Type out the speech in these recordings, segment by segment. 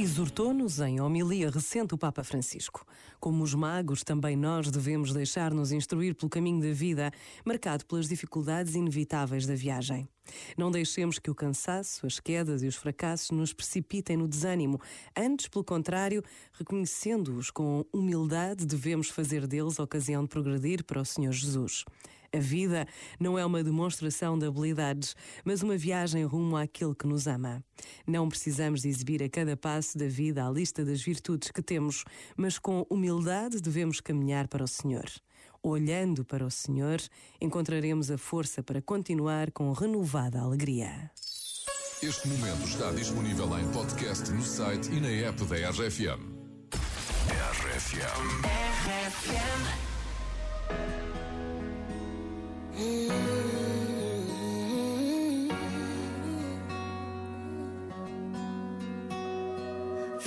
Exortou-nos em homilia recente o Papa Francisco. Como os magos, também nós devemos deixar-nos instruir pelo caminho da vida, marcado pelas dificuldades inevitáveis da viagem. Não deixemos que o cansaço, as quedas e os fracassos nos precipitem no desânimo. Antes, pelo contrário, reconhecendo-os com humildade, devemos fazer deles ocasião de progredir para o Senhor Jesus. A vida não é uma demonstração de habilidades, mas uma viagem rumo àquele que nos ama. Não precisamos de exibir a cada passo da vida a lista das virtudes que temos, mas com humildade devemos caminhar para o Senhor. Olhando para o Senhor, encontraremos a força para continuar com renovada alegria. Este momento está disponível em podcast no site e na app da RFM. RFM. RFM.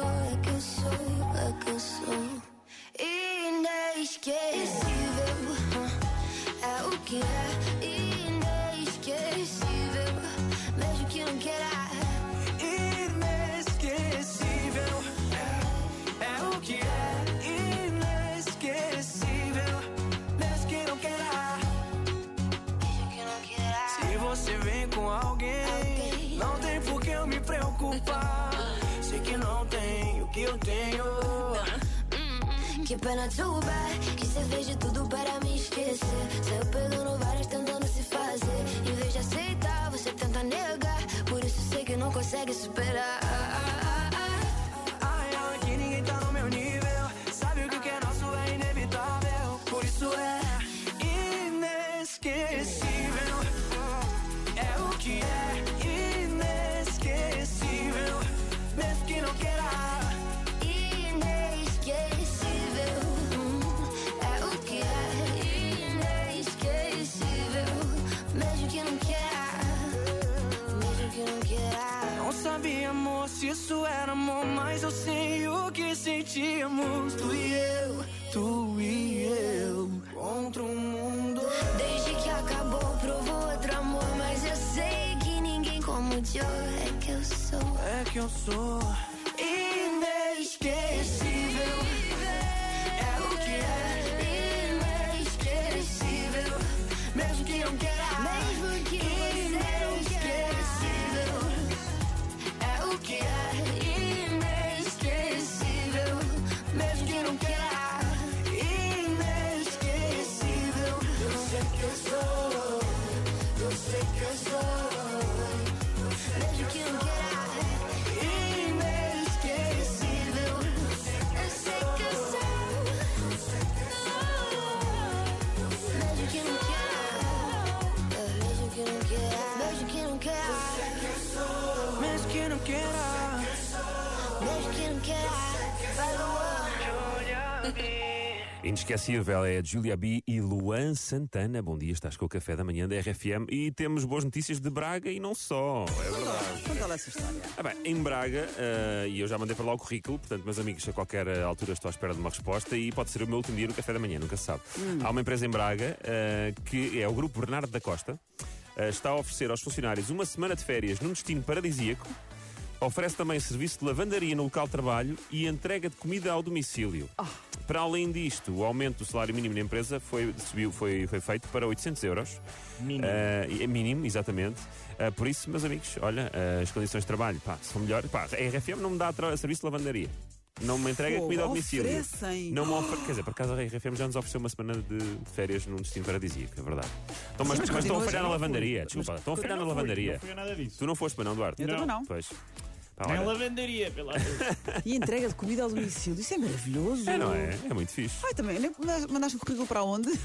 é que eu sou, é que eu sou. Inesquecível, é o que é inesquecível, mesmo que não queira. Inesquecível, é, é o que é inesquecível, mesmo que não queira. Mesmo que não queira. Se você vem com alguém, Alguém. não tem por que eu me preocupar. Que eu tenho. Que pena too bad Que você fez de tudo para me esquecer Saiu pegando várias tentando se fazer Em vez de aceitar, você tenta negar Por isso sei que não consegue superar Ai, ela que ninguém tá no meu nível. Sabe o que que é nosso é inevitável. Por isso é inesquecível. Isso era amor. Mas eu sei o que sentíamos. Tu e eu, tu e eu. Contra o mundo. Desde que acabou, provou outro amor Mas eu sei que ninguém como o Joe É que eu sou É que eu sou Inesquecível é a Julia B e Luan Santana. Bom dia, estás com o café da manhã da RFM e temos boas notícias de Braga e não só. É verdade. Conta lá essa história. Ah, bem, em Braga, eh, e eu já mandei para lá o currículo, portanto, meus amigos, a qualquer eh, altura estou à espera de uma resposta e pode ser o meu último dia no café da manhã, nunca se sabe. Há uma empresa em Braga eh, que é o Grupo Bernardo da Costa, eh, está a oferecer aos funcionários uma semana de férias num destino paradisíaco. Oferece também serviço de lavandaria no local de trabalho e entrega de comida ao domicílio. Para além disto, o aumento do salário mínimo na empresa foi, subiu, foi, foi feito para 800 euros. Mínimo. é mínimo, exatamente. Ah, por isso, meus amigos, olha, ah, as condições de trabalho pá, são melhores. Pá, a RFM não me dá serviço de lavandaria. Não me entrega Pô, comida ao domicílio. oferecem. Não me ofer... Quer dizer, por acaso a RFM já nos ofereceu uma semana de férias num destino paradisíaco, é verdade. Então, mas, mas mas estão a falhar na não lavandaria, desculpa. Estão a falhar na Não lavandaria. Não foi nada disso. Tu não foste para não, Duarte? Eu também não. Pois. Pá, Nem olha, lavandaria, pela E entrega de comida ao domicílio. Isso é maravilhoso. é, não é? É muito fixe. Ai, também. Mandaste um currículo para onde? Uh,